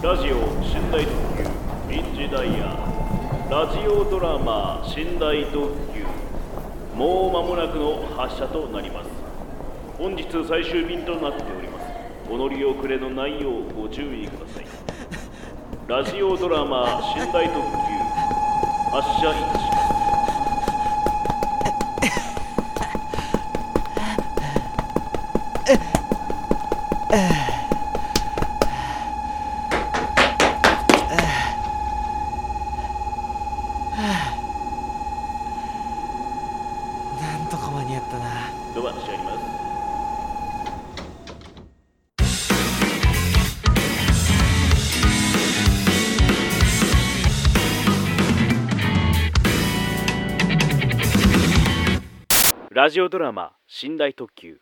ラジオ寝台特急臨時ダイヤラジオドラマ寝台特急もう間もなくの発車となります。本日最終便となっております。お乗り遅れのないようご注意ください。ラジオドラマ寝台特急発車いたしますなんラジオドラマ「寝台特急」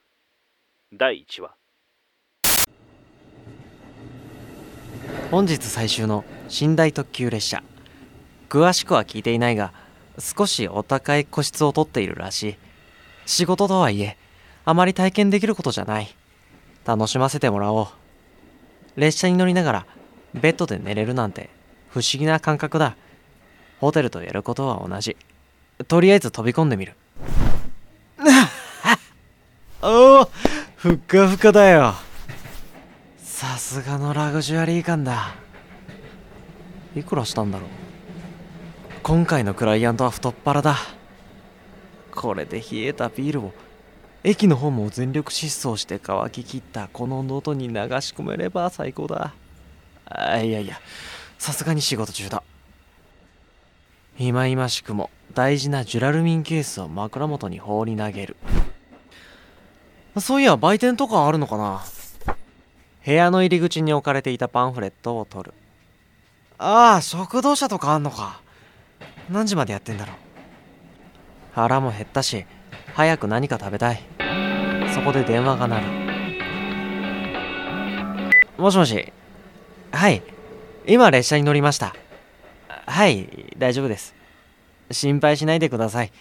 第1話。本日最終の寝台特急列車。詳しくは聞いていないが少しお高い個室を取っているらしい。仕事とはいえあまり体験できることじゃない。楽しませてもらおう。列車に乗りながらベッドで寝れるなんて不思議な感覚だ。ホテルとやることは同じ。とりあえず飛び込んでみる。おおふっかふかだよ。さすがのラグジュアリー感だ。いくらしたんだろう。今回のクライアントは太っ腹だ。これで冷えたビールを駅のホームを全力疾走して乾ききったこの喉に流し込めれば最高だ。あいやいやさすがに仕事中だ。いまいましくも大事なジュラルミンケースを枕元に放り投げる。そういや売店とかあるのかな？部屋の入り口に置かれていたパンフレットを取る。ああ食堂車とかあんのか。何時までやってんだろう。腹も減ったし早く何か食べたい。そこで電話が鳴る。もしもし。はい。今列車に乗りました。はい大丈夫です。心配しないでください。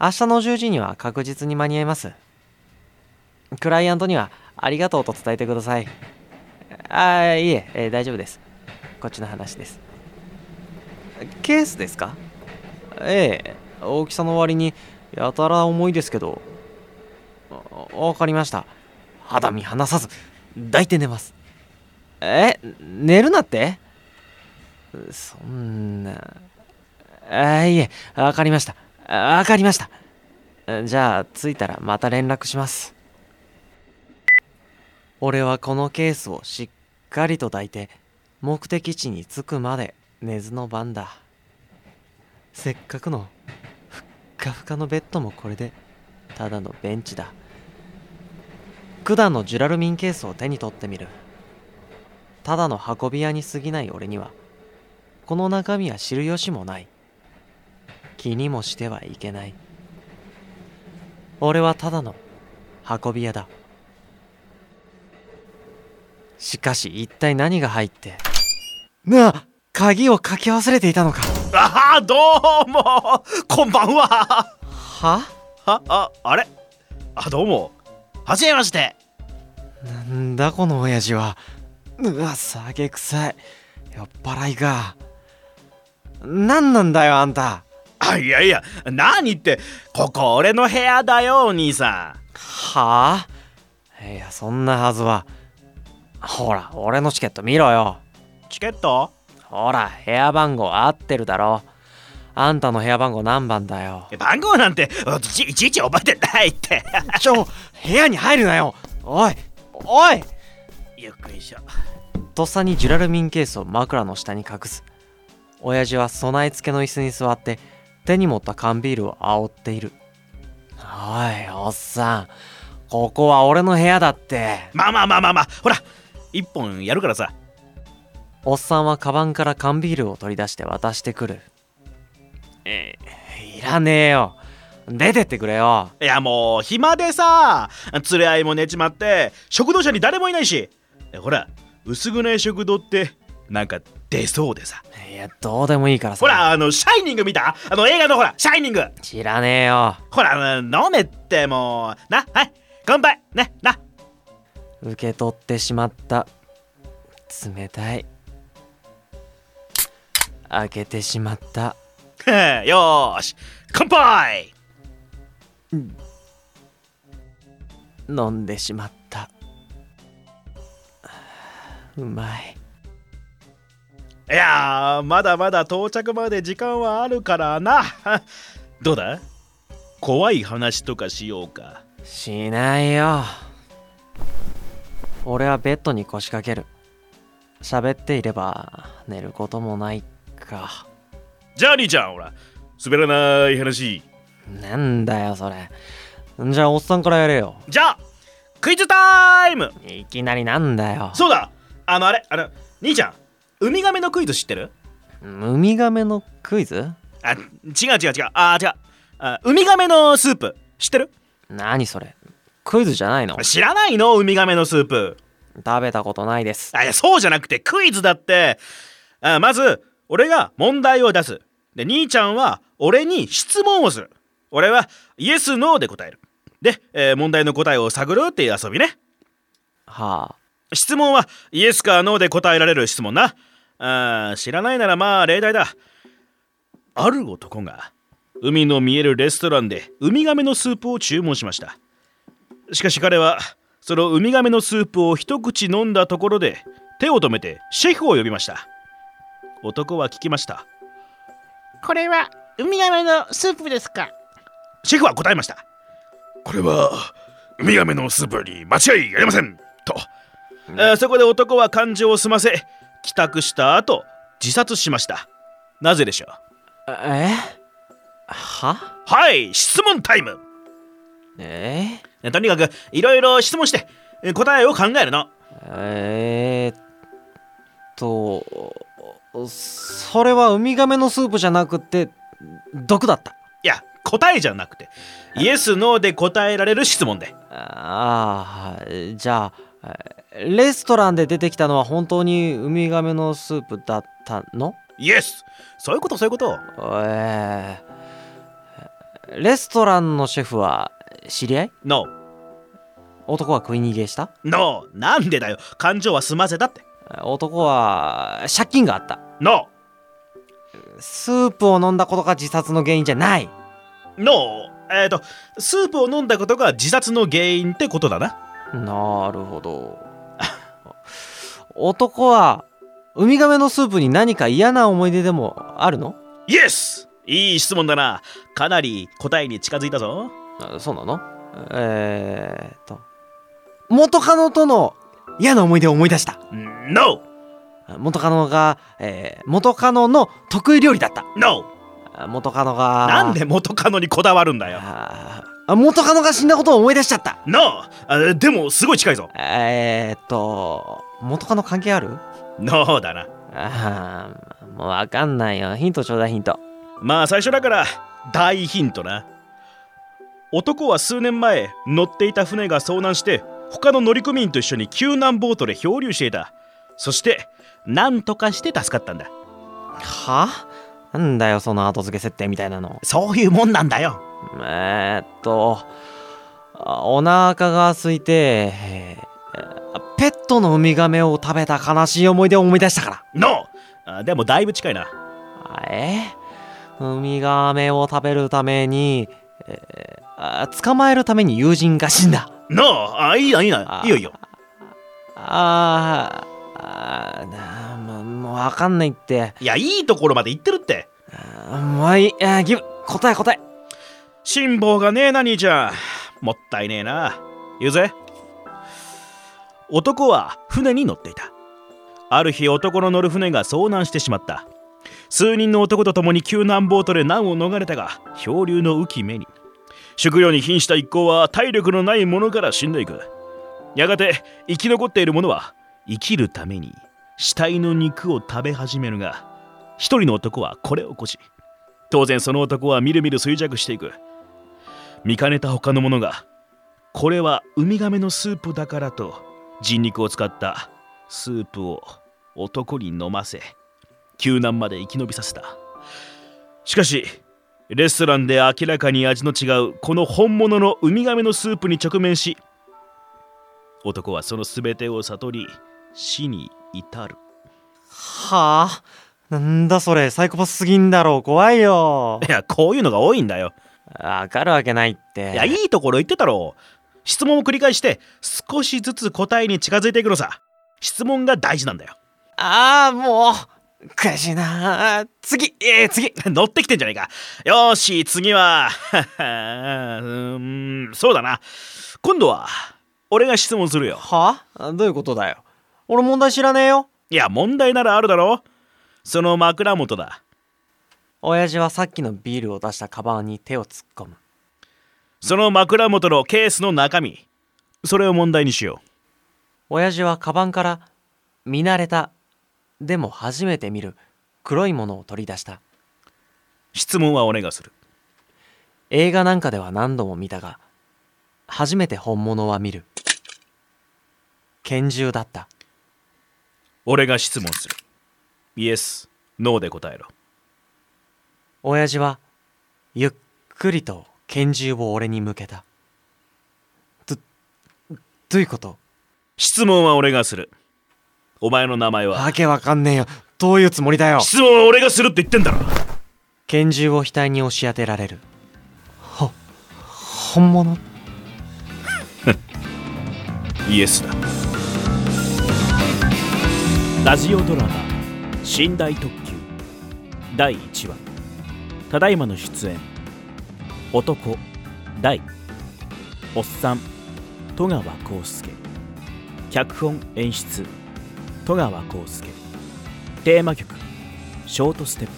明日の10時には確実に間に合います。クライアントにはありがとうと伝えてください。ああ、いええー大丈夫です。こっちの話です。ケースですか？ええ大きさの割にやたら重いですけど。あわかりました。肌身離さず、抱いて寝ます。え寝るなって？そんな。あいえ、わかりました。わかりました。じゃあ、着いたらまた連絡します。俺はこのケースをしっかりと抱いて目的地に着くまで寝ずの番だ。せっかくのふっかふかのベッドもこれでただのベンチだ。管のジュラルミンケースを手に取ってみる。ただの運び屋に過ぎない俺にはこの中身は知る由もない。気にもしてはいけない。俺はただの運び屋だ。しかし一体何が入ってなあ鍵をかけ忘れていたのか。ああどうも。こんばんは。は？は？ああれ？あどうも。はじめまして。なんだこの親父は。うわ酒臭い。酔っ払いか。何なんだよあんた。あいやいや何ってここ俺の部屋だよお兄さは？あいやそんなはずはほら俺のチケット見ろよ。んチケット？ほら部屋番号合ってるだろ。あんたの部屋番号何番だよ。番号なんていちいち覚えてないって。ちょ部屋に入るなよ。おいおい。よっこいしょ。とっさにジュラルミンケースを枕の下に隠す。親父は備え付けの椅子に座って手に持った缶ビールを煽っている。おいおっさん。ここは俺の部屋だって。まあまあまあまあまあ。ほら一本やるからさ。おっさんはカバンから缶ビールを取り出して渡してくる。えいらねえよ。出てってくれよ。いやもう暇でさ。連れ合いも寝ちまって食堂車に誰もいないし。ほら薄暗い食堂ってなんか出そうでさ。いやどうでもいいからさ。ほらあのシャイニング見た？あの映画のほらシャイニング。知らねえよ。ほら飲めってもう。なはい乾杯。ねな受け取ってしまった。冷たい。開けてしまった。よーし。乾杯！飲んでしまった。うまい。いやーまだまだ到着まで時間はあるからな。どうだ？怖い話とかしようか。しないよ俺はベッドに腰掛ける。喋っていれば寝ることもないか。じゃあ兄ちゃんほら滑らない話。なんだよそれ。じゃあおっさんからやれよ。じゃあクイズタイム。いきなりなんだよ。そうだ。あのあれあの兄ちゃんウミガメのクイズ知ってる？ウミガメのクイズ？あ違う違う違う。あ違う。あウミガメのスープ知ってる？何それクイズじゃないの？知らないの？ウミガメのスープ。食べたことないです。あいやそうじゃなくてクイズだって。あまず俺が問題を出す。で兄ちゃんは俺に質問をする。俺はイエス・ノーで答える。で、えー問題の答えを探るっていう遊びね。は質問はイエスかノーで答えられる質問な。あー知らないならまあ例題だ。ある男が海の見えるレストランでウミガメのスープを注文しましたしかし彼はそのウミガメのスープを一口飲んだところで手を止めてシェフを呼びました。男は聞きました。これはウミガメのスープですか？シェフは答えました。これはウミガメのスープに間違いありません。と、えーそこで男は感情を済ませ帰宅した後自殺しました。なぜでしょう？あえ？は？はい質問タイム。え？ねとにかくいろいろ質問してえ答えを考えるの。えー、っとそれはウミガメのスープじゃなくて毒だった。いや答えじゃなくてイエス・ノーで答えられる質問で。ああじゃあレストランで出てきたのは本当にウミガメのスープだったの？イエス。そういうことそういうこと。えー、レストランのシェフは知り合い？ノ男は食い逃げした？ーノーなんでだよ。感情は済ませたって。男は借金があった。ノスープを飲んだことが自殺の原因じゃない。ーノーえっ、とスープを飲んだことが自殺の原因ってことだな。なるほど。男はウミガメのスープに何か嫌な思い出でもあるの？イエスいい質問だな。かなり答えに近づいたぞあそうなの？えー、っと。元カノとの嫌な思い出を思い出した。ノ元カノが、えー元カノの得意料理だった。ーノ元カノがーなんで元カノにこだわるんだよ？元カノが死んだことを思い出しちゃった。ノーあでもすごい近いぞ。えー、っと元カノ関係ある？ノーだな。あーもうわかんないよ。ヒントちょうだいヒント。まあ最初だから大ヒントな男は数年前乗っていた船が遭難して他の乗組員と一緒に救難ボートで漂流していた。そして何とかして助かったんだ。は？なんだよその後付け設定みたいなの。そういうもんなんだよ。えー、っとあお腹が空いて、えーペットのウミガメを食べた悲しい思い出を思い出したから。ノーあでもだいぶ近いな。あえウミガメを食べるために、えーあ捕まえるために友人が死んだ。ノーあいいないいなあいいよいいよ。あーあもうもうわかんないって。いやいいところまで行ってるって。もういい。ギブ答え答え。辛抱がねえな兄ちゃん。もったいねえな。言うぜ。男は船に乗っていた。ある日男の乗る船が遭難してしまった。数人の男と共に救難ボートで難を逃れたが漂流の浮き目に食料に瀕した一行は体力のない者から死んでいく。やがて生き残っている者は生きるために死体の肉を食べ始めるが一人の男はこれを起こし当然その男はみるみる衰弱していく。見かねた他の者がこれはウミガメのスープだからと人肉を使ったスープを男に飲ませ救難まで生き延びさせた。しかしレストランで明らかに味の違うこの本物のウミガメのスープに直面し男はその全てを悟り死に至る。はあなんだそれサイコパスすぎんだろ怖いよ。いやこういうのが多いんだよ。わかるわけないって。いやいいところ言ってたろ。質問を繰り返して少しずつ答えに近づいていくのさ。質問が大事なんだよ。ああもう悔しいな次えー、次。乗ってきてんじゃねえか。よーし次は。うーんそうだな。今度は俺が質問するよ。は？どういうことだよ。俺問題知らねえよ。いや問題ならあるだろ。その枕元だ。親父はさっきのビールを出したカバンに手を突っ込む。その枕元のケースの中身それを問題にしよう。親父はカバンから見慣れたでも初めて見る。黒いものを取り出した。質問はお願いする。映画なんかでは何度も見たが初めて本物は見る。拳銃だった。俺が質問する。イエスノーで答えろ。親父はゆっくりと拳銃を俺に向けた。どどういうこと？質問は俺がするお前の名前は。わけわかんねえよ。どういうつもりだよ。質問は俺がするって言ってんだろ。拳銃を額に押し当てられる。ほ本物？イエスだ。ラジオドラマ「寝台特急」第1話。ただいまの出演。男大。おっさん戸川浩介。脚本演出戸川浩介。テーマ曲「ショートステップ」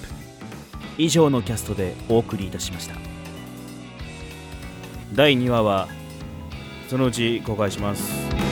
以上のキャストでお送りいたしました。第2話はそのうち公開します。